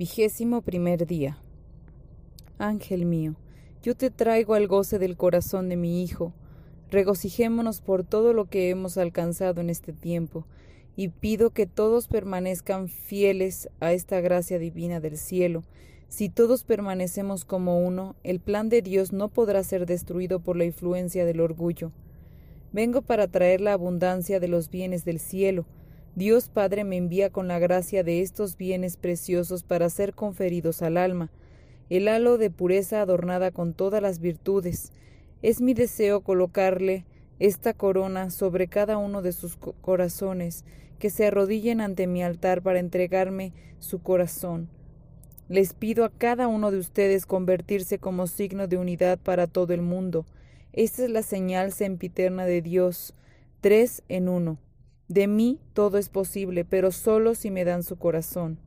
Vigésimo primer día. Ángel mío, yo te traigo al goce del corazón de mi Hijo. Regocijémonos por todo lo que hemos alcanzado en este tiempo, y pido que todos permanezcan fieles a esta gracia divina del cielo. Si todos permanecemos como uno, el plan de Dios no podrá ser destruido por la influencia del orgullo. Vengo para traer la abundancia de los bienes del cielo. Dios Padre me envía con la gracia de estos bienes preciosos para ser conferidos al alma el halo de pureza adornada con todas las virtudes. Es mi deseo colocarle esta corona sobre cada uno de sus corazones, que se arrodillen ante mi altar para entregarme su corazón. Les pido a cada uno de ustedes convertirse como signo de unidad para todo el mundo. Esta es la señal sempiterna de Dios, tres en uno. De mí todo es posible, pero solo si me dan su corazón.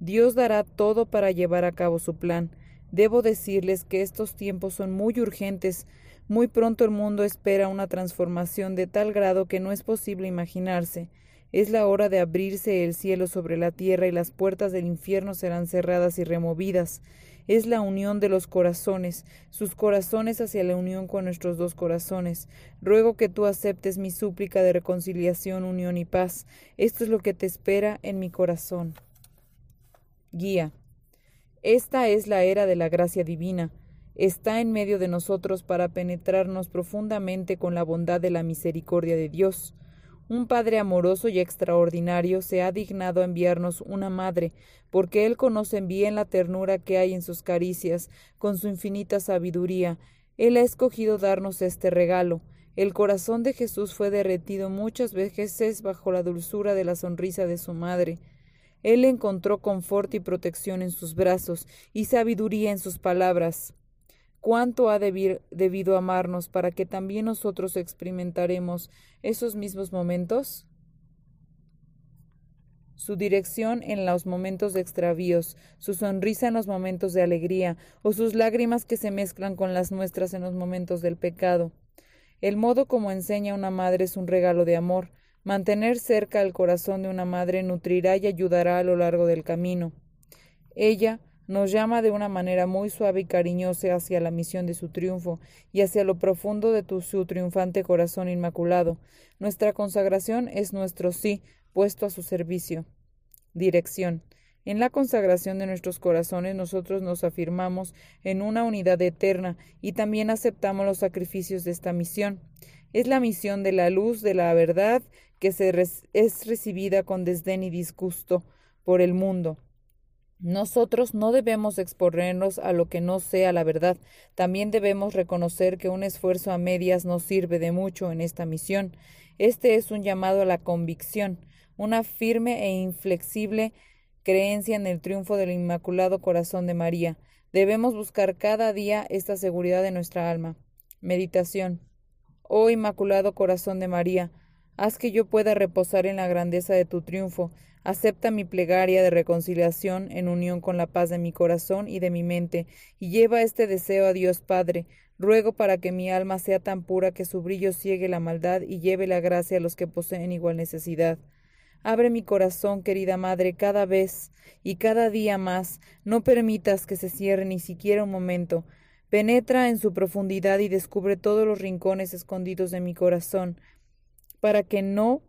Dios dará todo para llevar a cabo su plan. Debo decirles que estos tiempos son muy urgentes. Muy pronto el mundo espera una transformación de tal grado que no es posible imaginarse. Es la hora de abrirse el cielo sobre la tierra y las puertas del infierno serán cerradas y removidas. Es la unión de los corazones, sus corazones hacia la unión con nuestros dos corazones. Ruego que tú aceptes mi súplica de reconciliación, unión y paz. Esto es lo que te espera en mi corazón. Guía. Esta es la era de la gracia divina. Está en medio de nosotros para penetrarnos profundamente con la bondad de la misericordia de Dios. Un Padre amoroso y extraordinario se ha dignado a enviarnos una madre, porque Él conoce bien la ternura que hay en sus caricias, con su infinita sabiduría. Él ha escogido darnos este regalo. El corazón de Jesús fue derretido muchas veces bajo la dulzura de la sonrisa de su madre. Él encontró confort y protección en sus brazos y sabiduría en sus palabras. ¿Cuánto ha debido amarnos para que también nosotros experimentaremos esos mismos momentos? Su dirección en los momentos de extravíos, su sonrisa en los momentos de alegría, o sus lágrimas que se mezclan con las nuestras en los momentos del pecado. El modo como enseña una madre es un regalo de amor, Mantener cerca el corazón de una madre nutrirá y ayudará a lo largo del camino. Ella nos llama de una manera muy suave y cariñosa hacia la misión de su triunfo y hacia lo profundo de tu, su triunfante corazón inmaculado. Nuestra consagración es nuestro sí, puesto a su servicio. Dirección. En la consagración de nuestros corazones nosotros nos afirmamos en una unidad eterna y también aceptamos los sacrificios de esta misión. Es la misión de la luz de la verdad que se es recibida con desdén y disgusto por el mundo. Nosotros no debemos exponernos a lo que no sea la verdad. También debemos reconocer que un esfuerzo a medias no sirve de mucho en esta misión. Este es un llamado a la convicción, una firme e inflexible creencia en el triunfo del Inmaculado Corazón de María. Debemos buscar cada día esta seguridad de nuestra alma. Meditación. Oh Inmaculado Corazón de María, Haz que yo pueda reposar en la grandeza de tu triunfo. Acepta mi plegaria de reconciliación en unión con la paz de mi corazón y de mi mente, y lleva este deseo a Dios Padre. Ruego para que mi alma sea tan pura que su brillo ciegue la maldad y lleve la gracia a los que poseen igual necesidad. Abre mi corazón, querida Madre, cada vez y cada día más. No permitas que se cierre ni siquiera un momento. Penetra en su profundidad y descubre todos los rincones escondidos de mi corazón, para que no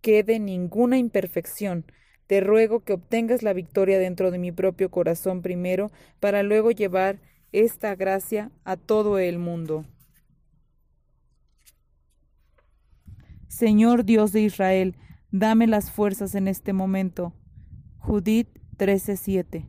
quede ninguna imperfección. Te ruego que obtengas la victoria dentro de mi propio corazón primero, para luego llevar esta gracia a todo el mundo. Señor Dios de Israel, Dame las fuerzas en este momento. Judith 13:7